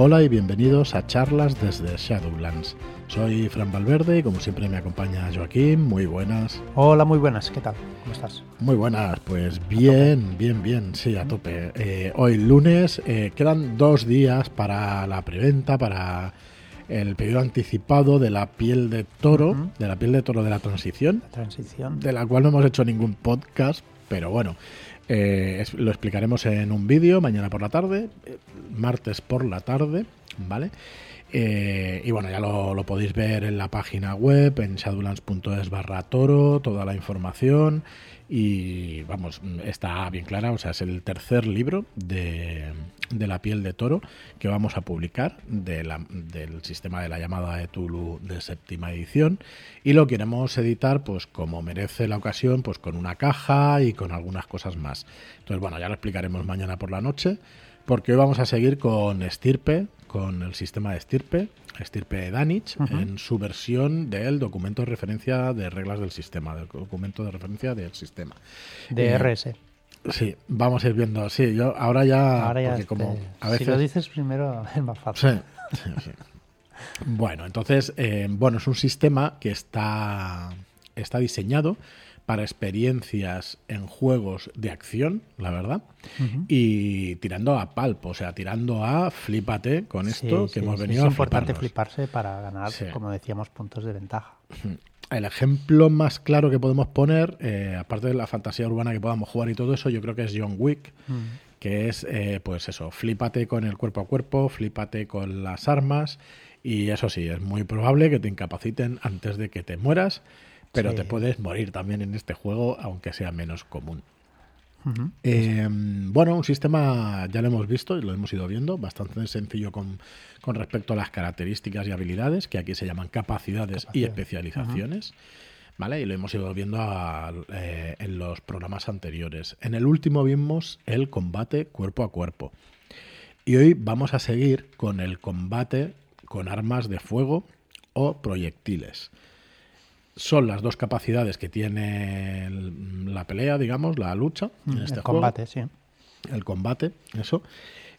Hola y bienvenidos a charlas desde Shadowlands. Soy Fran Valverde y como siempre me acompaña Joaquín. Muy buenas. Hola, muy buenas. ¿Qué tal? ¿Cómo estás? Muy buenas. Pues bien, bien, bien. Sí, a tope. Eh, hoy lunes eh, quedan dos días para la preventa, para el pedido anticipado de la piel de toro, de la piel de toro de la transición, La transición. de la cual no hemos hecho ningún podcast, pero bueno, eh, lo explicaremos en un vídeo mañana por la tarde, eh, martes por la tarde, ¿vale? Eh, y bueno, ya lo, podéis ver en la página web, en shadowlands.es barra toro, toda la información. Y vamos, está bien clara, o sea, es el tercer libro de, de la piel de toro que vamos a publicar del sistema de la llamada de Tulu de séptima edición. Y lo queremos editar, pues como merece la ocasión, pues con una caja y con algunas cosas más. Entonces, bueno, ya lo explicaremos mañana por la noche porque hoy vamos a seguir con Estirpe, con el sistema de Estirpe, Estirpe Danich, en su versión del documento de referencia de reglas del sistema, del documento de referencia del sistema. De Eh, RS. Sí, vamos a ir viendo. Sí, yo ahora ya, Ahora ya porque como este, a veces Si lo dices primero es más fácil. Sí, sí, sí. Bueno, entonces, eh, bueno, es un sistema que está, está diseñado para experiencias en juegos de acción, la verdad, y tirando a palpo, o sea, tirando a flipate con esto Sí, que sí, hemos sí, venido Es a importante fliparnos. fliparse para ganar, Sí. como decíamos, puntos de ventaja. El ejemplo más claro que podemos poner, eh, aparte de la fantasía urbana que podamos jugar y todo eso, yo creo que es John Wick, que es, eh, pues eso, flipate con el cuerpo a cuerpo, flipate con las armas, y eso sí, es muy probable que te incapaciten antes de que te mueras, pero Sí. te puedes morir también en este juego, aunque sea menos común. Eh, bueno, un sistema, ya lo hemos visto y lo hemos ido viendo, bastante sencillo con, con respecto a las características y habilidades, que aquí se llaman capacidades y especializaciones. ¿Vale? Y lo hemos ido viendo a- eh, en los programas anteriores. En el último vimos el combate cuerpo a cuerpo. Y hoy vamos a seguir con el combate con armas de fuego o proyectiles. Son las dos capacidades que tiene el- la pelea, digamos, la lucha en Mm, este el juego combate, sí. el combate, eso.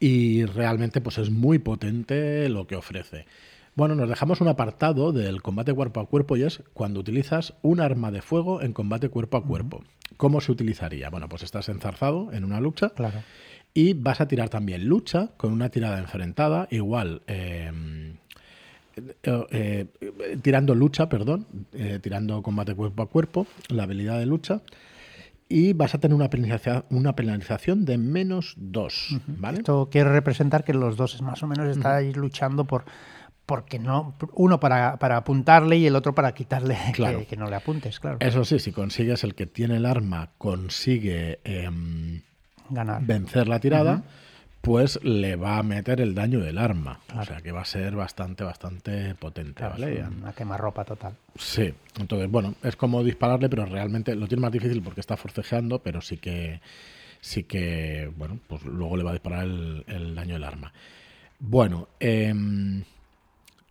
Y realmente pues es muy potente lo que ofrece. Bueno, nos dejamos un apartado del combate cuerpo a cuerpo y es cuando utilizas un arma de fuego en combate cuerpo a cuerpo. ¿Cómo se utilizaría? Bueno, pues estás enzarzado en una lucha Claro. y vas a tirar también lucha con una tirada enfrentada, igual eh, eh, eh, tirando lucha, perdón, eh, tirando combate cuerpo a cuerpo, la habilidad de lucha. Y vas a tener una penalización, una penalización de menos 2, ¿vale? Esto quiere representar que los dos más o menos estáis luchando por porque no uno para, para apuntarle y el otro para quitarle que- Claro. que, no le apuntes, claro. Eso sí, si consigues el que tiene el arma, consigue em, Ganar. vencer la tirada, pues le va a meter el daño del arma. O sea que va a ser bastante, bastante potente, Claro, ¿vale? una quemarropa total. Sí, entonces, bueno, es como dispararle, pero realmente lo tiene más difícil porque está forcejeando, pero sí que, sí que, bueno, pues luego le va a disparar el, el daño del arma. Bueno, em,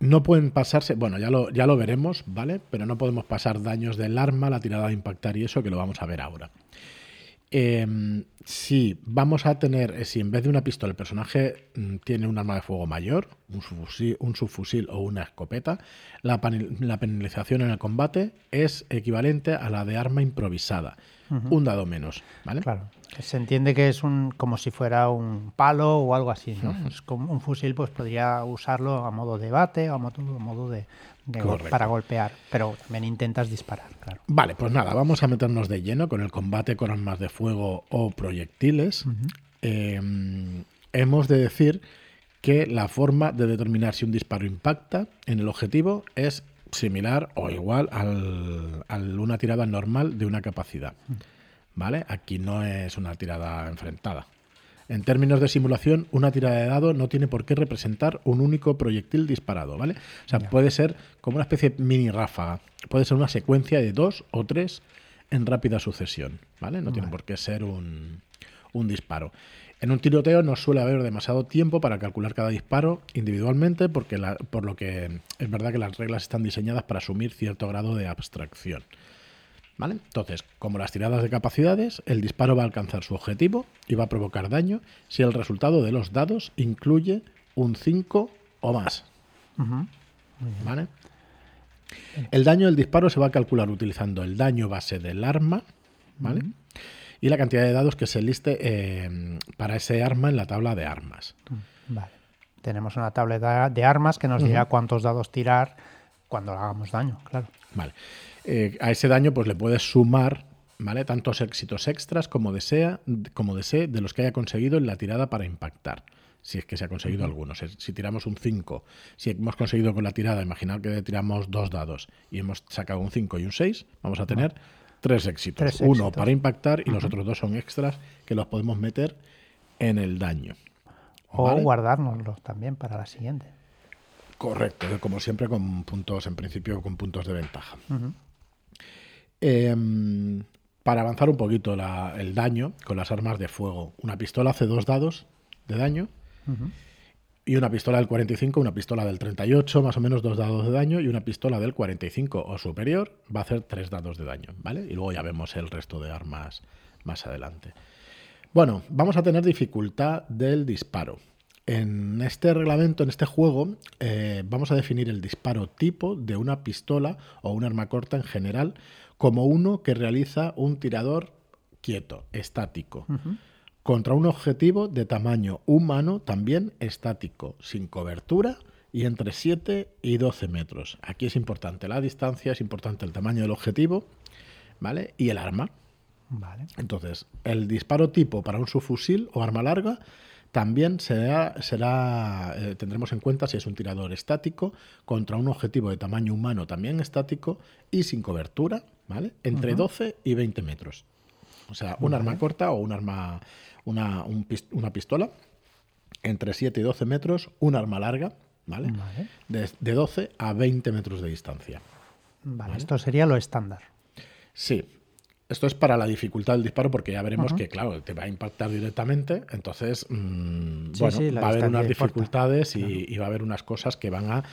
no pueden pasarse, bueno, ya lo, ya lo veremos, ¿vale? Pero no podemos pasar daños del arma, la tirada de impactar y eso, que lo vamos a ver ahora. Em, si vamos a tener, eh, si en vez de una pistola el personaje mm, tiene un arma de fuego mayor, un subfusil, un subfusil o una escopeta, la, penalización en el combate es equivalente a la de arma improvisada. Un dado menos, ¿vale? Claro. Se entiende que es un como si fuera un palo o algo así, ¿no? Es como un fusil, pues podría usarlo a modo de bate o a modo, a modo de, de gol- Correcto. para golpear, pero también intentas disparar, claro. Vale, pues nada, vamos a meternos de lleno con el combate con armas de fuego o proyectiles. Eh, hemos de decir que la forma de determinar si un disparo impacta en el objetivo es similar o igual al, a una tirada normal de una capacidad. ¿Vale? Aquí no es una tirada enfrentada. En términos de simulación, una tirada de dado no tiene por qué representar un único proyectil disparado, ¿vale? O sea, puede ser como una especie de mini ráfaga. Puede ser una secuencia de dos o tres en rápida sucesión, ¿vale? No tiene por qué ser un, un disparo. En un tiroteo no suele haber demasiado tiempo para calcular cada disparo individualmente, porque la- por lo que es verdad que las reglas están diseñadas para asumir cierto grado de abstracción. ¿Vale? Entonces, como las tiradas de capacidades, el disparo va a alcanzar su objetivo y va a provocar daño si el resultado de los dados incluye un 5 o más. ¿Vale? El daño del disparo se va a calcular utilizando el daño base del arma, ¿vale? Y la cantidad de dados que se liste eh, para ese arma en la tabla de armas. Vale. Tenemos una tabla de armas que nos dirá cuántos dados tirar cuando hagamos daño, claro. Vale. Eh, a ese daño pues le puedes sumar ¿vale? tantos éxitos extras como desea, como desee de los que haya conseguido en la tirada para impactar si es que se ha conseguido alguno. Si, tiramos un 5, si hemos conseguido con la tirada, imaginar que tiramos dos dados y hemos sacado un 5 y un 6, vamos a tener tres éxitos. Uno para impactar y los otros dos son extras que los podemos meter en el daño. O guardárnoslos también para la siguiente. Correcto, como siempre con puntos, en principio con puntos de ventaja. Em, para avanzar un poquito el daño con las armas de fuego, una pistola hace dos dados de daño y una pistola del 45, una pistola del 38, más o menos dos dados de daño, y una pistola del 45 o superior va a hacer tres dados de daño, ¿vale? Y luego ya vemos el resto de armas más adelante. Bueno, vamos a tener dificultad del disparo. En este reglamento, en este juego, eh, vamos a definir el disparo tipo de una pistola o un arma corta en general como uno que realiza un tirador quieto, estático contra un objetivo de tamaño humano también estático, sin cobertura y entre 7 y 12 metros. Aquí es importante la distancia, es importante el tamaño del objetivo, ¿vale? Y el arma. Vale. Entonces, el disparo tipo para un subfusil o arma larga también será, será eh, tendremos en cuenta si es un tirador estático contra un objetivo de tamaño humano también estático y sin cobertura, ¿vale? Entre 12 y 20 metros. O sea, un arma corta o un arma una, una pistola entre 7 y 12 metros, un arma larga, ¿vale? De, 12 a 20 metros de distancia. Vale, esto sería lo estándar. Sí, esto es para la dificultad del disparo porque ya veremos que, claro, te va a impactar directamente. Entonces, mm, bueno, va a haber unas dificultades y, va a haber unas cosas que van a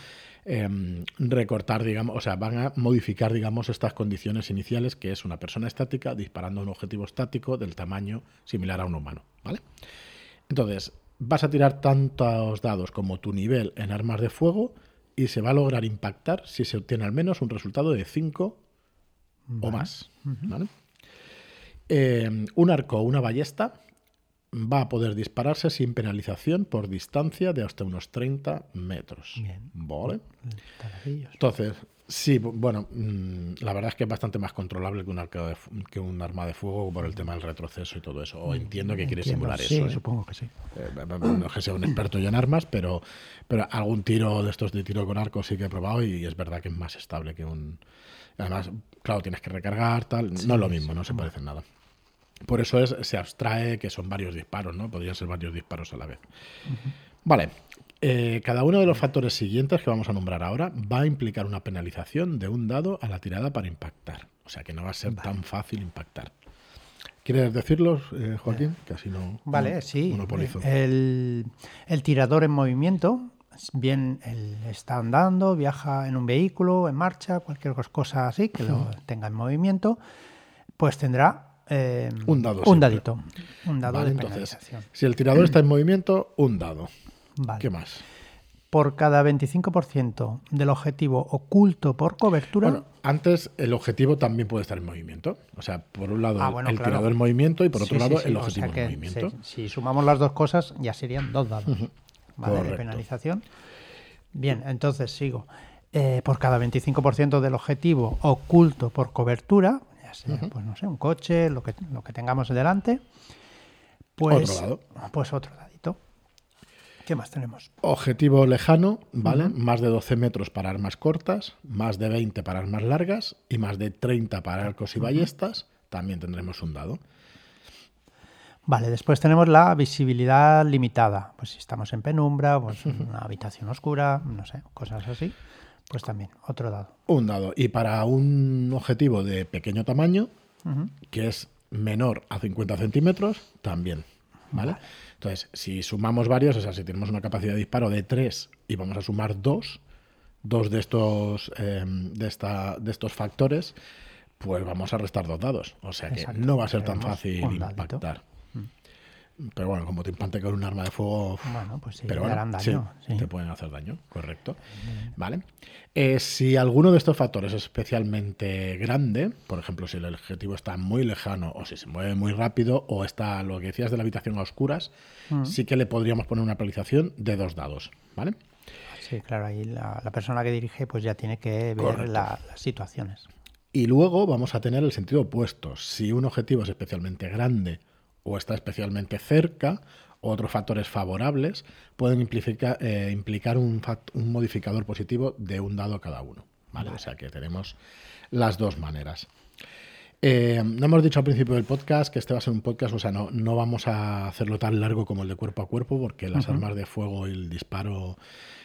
Em, recortar, digamos, o sea, van a modificar, digamos, estas condiciones iniciales, que es una persona estática disparando a un objetivo estático del tamaño similar a un humano, ¿vale? Entonces, vas a tirar tantos dados como tu nivel en armas de fuego y se va a lograr impactar si se obtiene al menos un resultado de 5 o más, em, un arco o una ballesta va a poder dispararse sin penalización por distancia de hasta unos 30 metros. Bien. ¿Vale? Entonces, sí, bueno, mm, la verdad es que es bastante más controlable que un, arco que un arma de fuego por el tema del retroceso y todo eso. O entiendo que quiere simular eso. Sí, ¿eh? supongo que sí. Eh, no es que sea un experto yo en armas, pero, pero algún tiro de estos de tiro con arco sí que he probado y es verdad que es más estable que un... Además, claro, tienes que recargar, tal. no es lo mismo, no se parece en nada. Por eso es, se abstrae que son varios disparos, ¿no? Podrían ser varios disparos a la vez. Vale. Eh, cada uno de los factores siguientes que vamos a nombrar ahora va a implicar una penalización de un dado a la tirada para impactar. O sea que no va a ser tan fácil impactar. ¿Quieres decirlos, eh, Joaquín? Que así no. Vale, sí. El, el, tirador en movimiento, bien él está andando, viaja en un vehículo, en marcha, cualquier cosa así que lo tenga en movimiento, pues tendrá eh, un dado. Un dadito. Un dado de entonces, Si el tirador está en movimiento, un dado. ¿Qué más? Por cada 25% del objetivo oculto por cobertura. Bueno, antes el objetivo también puede estar en movimiento. O sea, por un lado ah, el tirador en movimiento y por otro lado el objetivo en movimiento. Si sumamos las dos cosas, ya serían dos dados. ¿Vale? De penalización. Bien, entonces sigo. Eh, por cada 25% del objetivo oculto por cobertura, pues no sé, un coche, lo que, lo que tengamos delante, pues otro, lado. pues otro dadito. ¿Qué más tenemos? Objetivo lejano, ¿vale? Más de 12 metros para armas cortas, más de 20 para armas largas y más de 30 para arcos y ballestas. También tendremos un dado. Vale, después tenemos la visibilidad limitada. Pues si estamos en penumbra, pues una habitación oscura, no sé, cosas así. Pues también, otro dado. Un dado. Y para un objetivo de pequeño tamaño, que es menor a 50 centímetros, también. ¿vale? Entonces, si sumamos varios, o sea, si tenemos una capacidad de disparo de 3 y vamos a sumar dos, dos de estos, em, de, esta, de estos factores, pues vamos a restar dos dados. O sea que no va a ser tan fácil impactar. Pero bueno, como te impante con un arma de fuego. Bueno, pues sí, pero te harán daño. sí. te pueden hacer daño, correcto. Vale. Eh, si alguno de estos factores es especialmente grande, por ejemplo, si el objetivo está muy lejano, o si se mueve muy rápido, o está lo que decías de la habitación a oscuras, Mm. sí que le podríamos poner una penalización de dos dados. ¿Vale? Sí, claro, ahí la, la persona que dirige pues ya tiene que ver la- las situaciones. Y luego vamos a tener el sentido opuesto. Si un objetivo es especialmente grande o está especialmente cerca, otros factores favorables pueden implica- eh, implicar un, un modificador positivo de un dado cada uno. ¿vale? O sea que tenemos las dos maneras. Eh, no hemos dicho al principio del podcast que este va a ser un podcast, o sea, no, no vamos a hacerlo tan largo como el de cuerpo a cuerpo, porque las armas de fuego y el disparo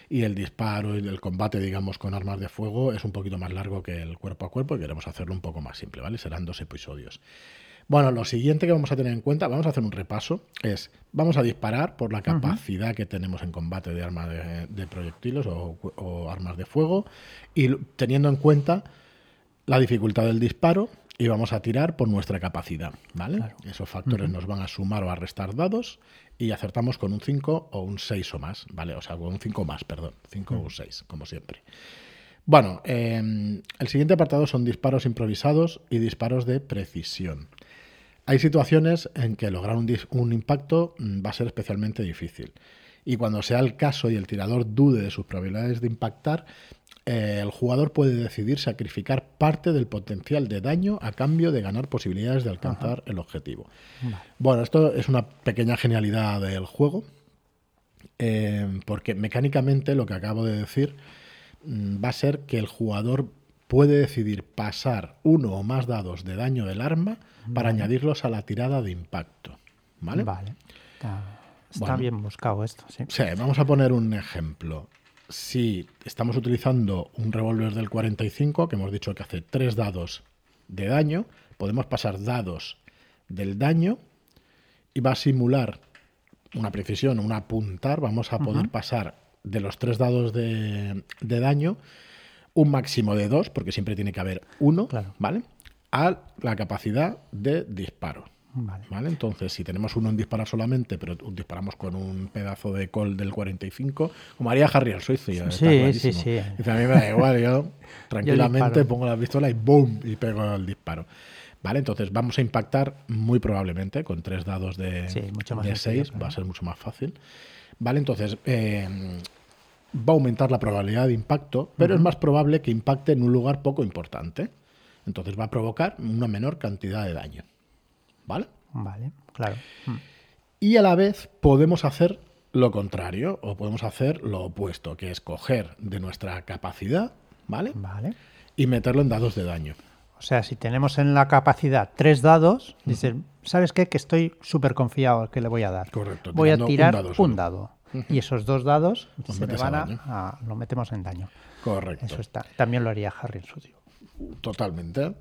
y el disparo y el combate, digamos, con armas de fuego es un poquito más largo que el cuerpo a cuerpo y queremos hacerlo un poco más simple, ¿vale? Serán dos episodios. Bueno, lo siguiente que vamos a tener en cuenta, vamos a hacer un repaso, es vamos a disparar por la capacidad que tenemos en combate de armas de, de proyectiles o, o armas de fuego y teniendo en cuenta la dificultad del disparo y vamos a tirar por nuestra capacidad, ¿vale? Esos factores nos van a sumar o a restar dados y acertamos con un 5 o un 6 o más, ¿vale? O sea, con un 5 más, perdón, 5 o un 6, como siempre. Bueno, eh, el siguiente apartado son disparos improvisados y disparos de precisión. Hay situaciones en que lograr un, impacto mm, va a ser especialmente difícil. Y cuando sea el caso y el tirador dude de sus probabilidades de impactar, eh, el jugador puede decidir sacrificar parte del potencial de daño a cambio de ganar posibilidades de alcanzar el objetivo. Bueno, esto es una pequeña genialidad del juego, eh, porque mecánicamente lo que acabo de decir mm, va a ser que el jugador puede decidir pasar uno o más dados de daño del arma para añadirlos a la tirada de impacto. ¿Vale? Vale. Está, está Bueno. bien buscado esto, sí. Sí, vamos a poner un ejemplo. Si estamos utilizando un revólver del 45, que hemos dicho que hace tres dados de daño, podemos pasar dados del daño y va a simular una precisión, un apuntar. Vamos a poder pasar de los tres dados de, de daño un máximo de dos, porque siempre tiene que haber uno, Claro. ¿vale? A la capacidad de disparo. Vale. ¿Vale? Entonces, si tenemos uno en disparar solamente, pero disparamos con un pedazo de col del 45, como haría Harry el suizo. ya Sí, sí, sí. Dice, a mí me da igual, yo tranquilamente pongo la pistola y ¡boom! y pego el disparo. ¿Vale? Entonces vamos a impactar muy probablemente con tres dados de, Sí, mucho más de sencillo, 6, claro. va a ser mucho más fácil. ¿Vale? Entonces, eh, va a aumentar la probabilidad de impacto, pero es más probable que impacte en un lugar poco importante. Entonces va a provocar una menor cantidad de daño. ¿Vale? Vale, claro. Mm. Y a la vez podemos hacer lo contrario o podemos hacer lo opuesto, que es coger de nuestra capacidad, ¿vale? Vale. Y meterlo en dados de daño. O sea, si tenemos en la capacidad tres dados, dices, ¿sabes qué? Que estoy súper confiado que le voy a dar. Correcto, Voy a tirando un tirar dado un Y esos dos dados Los se van a, lo metemos en daño. Correcto. Eso está. También lo haría Harry en. Totalmente.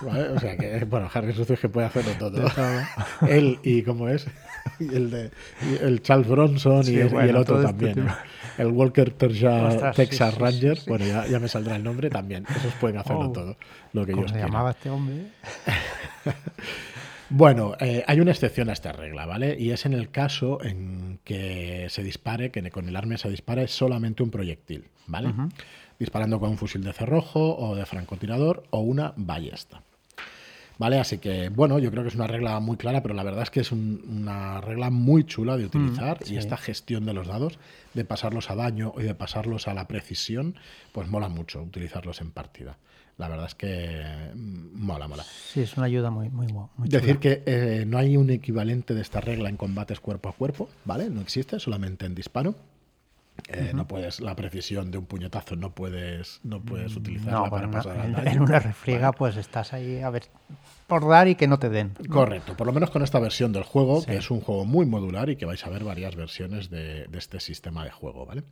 ¿Vale? O sea que, bueno, Harry Sucio es que puede hacerlo todo. Él y cómo es, y el de y el Charles Bronson y, el- y bueno, el otro este también. El Walker Terja- Ostras, Texas sí, sí, Ranger, bueno, ya, ya me saldrá el nombre también. Esos pueden hacerlo Oh. todo, lo que ¿Cómo se llamaba este hombre? Bueno, eh, hay una excepción a esta regla, ¿vale? Y es en el caso en que se dispare, que con el arma se dispare solamente un proyectil, ¿vale? Disparando con un fusil de cerrojo o de francotirador o una ballesta. ¿Vale? Así que, bueno, yo creo que es una regla muy clara, pero la verdad es que es un- una regla muy chula de utilizar y sí. esta gestión de los dados, de pasarlos a daño y de pasarlos a la precisión, pues mola mucho utilizarlos en partida. La verdad es que mm, mola, mola. Sí, es una ayuda muy, muy, muy Decir que eh, no hay un equivalente de esta regla en combates cuerpo a cuerpo, ¿vale? No existe, solamente en disparo. Eh, No puedes, la precisión de un puñetazo no puedes, no puedes utilizarla No, para bueno, pasar en, daño. en una refriega pues estás ahí a ver por dar y que no te den. Correcto, por lo menos con esta versión del juego, Sí. que es un juego muy modular y que vais a ver varias versiones de, de este sistema de juego, ¿vale?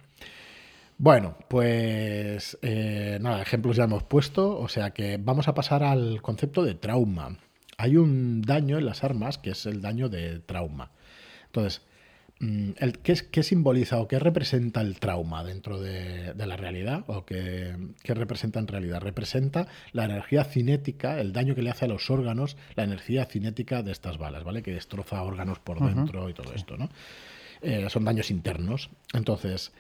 Bueno, pues eh, nada, ejemplos ya hemos puesto, o sea que vamos a pasar al concepto de trauma. Hay un daño en las armas que es el daño de trauma. Entonces, mm, el, ¿qué, ¿qué, simboliza o qué representa el trauma dentro de, la realidad? ¿O qué, representa en realidad? Representa la energía cinética, el daño que le hace a los órganos, la energía cinética de estas balas, ¿vale? Que destroza órganos por dentro y todo esto, ¿no? Eh, son daños internos. Entonces,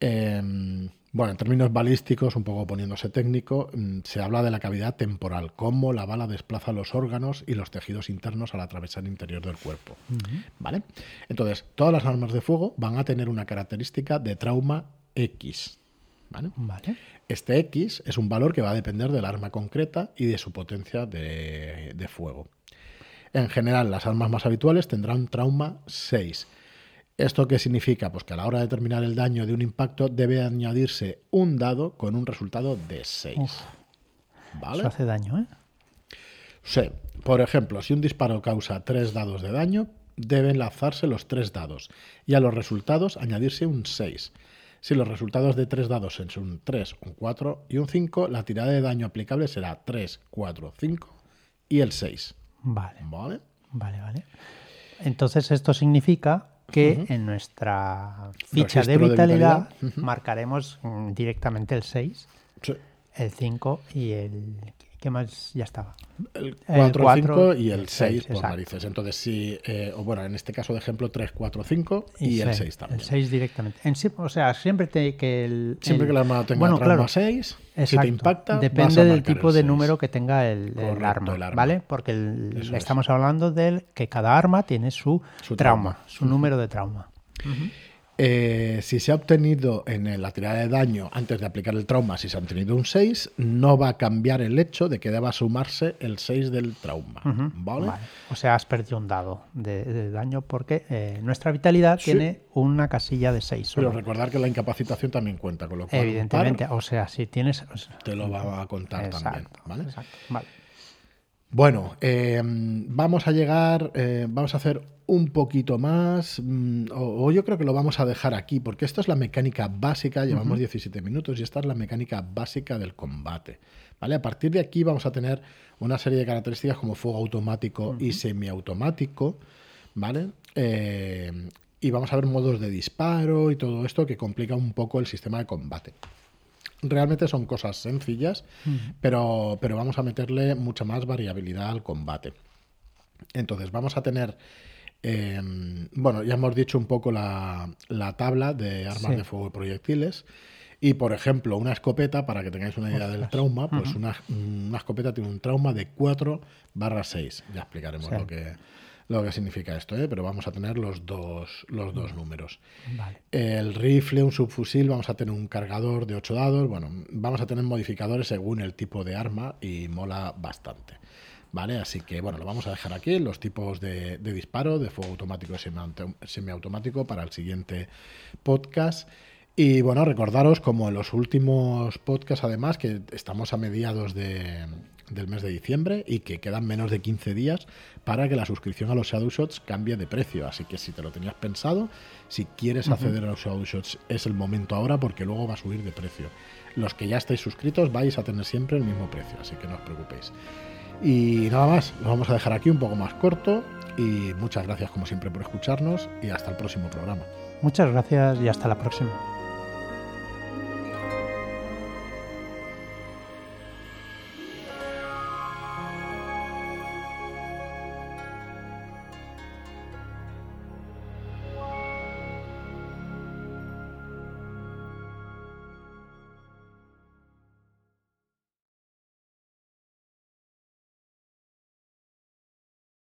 em, bueno, en términos balísticos, un poco poniéndose técnico, mm, se habla de la cavidad temporal, cómo la bala desplaza los órganos y los tejidos internos al atravesar el interior del cuerpo. ¿Vale? Entonces, todas las armas de fuego van a tener una característica de trauma X. ¿Vale? Este X es un valor que va a depender del arma concreta y de su potencia de, de fuego. En general, las armas más habituales tendrán trauma 6 ¿Esto qué significa? Pues que a la hora de determinar el daño de un impacto debe añadirse un dado con un resultado de 6. ¿Vale? Eso hace daño, ¿eh? Sí. Por ejemplo, si un disparo causa 3 dados de daño, deben lanzarse los 3 dados y a los resultados añadirse un 6. Si los resultados de 3 dados son un 3, un 4 y un 5, la tirada de daño aplicable será 3, 4, 5 y el 6. Vale. Vale. Vale, vale. Entonces esto significa que en nuestra ficha de vitalidad, marcaremos mm, directamente el 6, el 5 y el ¿Qué más ya estaba? El 4, 5 y el 6, por narices. Entonces, sí, eh, o bueno, en este caso de ejemplo, 3, 4, 5 y, el 6 también. El 6 directamente. o sea, siempre que el. Siempre que la arma tenga bueno, trauma 6, si te impacta. Depende del tipo de número que tenga el, arma, ¿vale? Porque estamos hablando de que cada arma tiene su, trauma, su número de trauma. Eh, si se ha obtenido en la tirada de daño antes de aplicar el trauma, si se ha obtenido un 6, no va a cambiar el hecho de que deba sumarse el 6 del trauma. ¿vale? O sea, has perdido un dado de, daño porque eh, nuestra vitalidad tiene una casilla de 6. Pero recordar que la incapacitación también cuenta, con lo cual. Evidentemente, o sea, si tienes. te lo va a contar también. ¿vale? Exacto. Vale. Bueno, eh, vamos a llegar, eh, vamos a hacer un poquito más, mm, o, yo creo que lo vamos a dejar aquí, porque esto es la mecánica básica, llevamos 17 minutos y esta es la mecánica básica del combate. ¿vale? A partir de aquí vamos a tener una serie de características como fuego automático y semiautomático, ¿vale? Eh, y vamos a ver modos de disparo y todo esto que complica un poco el sistema de combate realmente son cosas sencillas, pero, pero vamos a meterle mucha más variabilidad al combate. Entonces, vamos a tener. Em, bueno, ya hemos dicho un poco la, tabla de armas de fuego y proyectiles. Y, por ejemplo, una escopeta, para que tengáis una idea del trauma, pues una, una, escopeta tiene un trauma de 4 barra 6. Ya explicaremos lo que lo que significa esto, ¿eh? pero vamos a tener los dos, los dos números. El rifle, un subfusil, vamos a tener un cargador de 8 dados, bueno, vamos a tener modificadores según el tipo de arma y mola bastante. ¿Vale? Así que bueno, lo vamos a dejar aquí, los tipos de, disparo, de fuego automático y semiautomático para el siguiente podcast. Y bueno, recordaros como en los últimos podcasts además, que estamos a mediados de, del mes de diciembre y que quedan menos de 15 días para que la suscripción a los Shadow Shots cambie de precio. Así que si te lo tenías pensado, si quieres acceder a los Shadow Shots, es el momento ahora porque luego va a subir de precio. Los que ya estáis suscritos vais a tener siempre el mismo precio, así que no os preocupéis. Y nada más, lo vamos a dejar aquí un poco más corto y muchas gracias como siempre por escucharnos y hasta el próximo programa. Muchas gracias y hasta la próxima.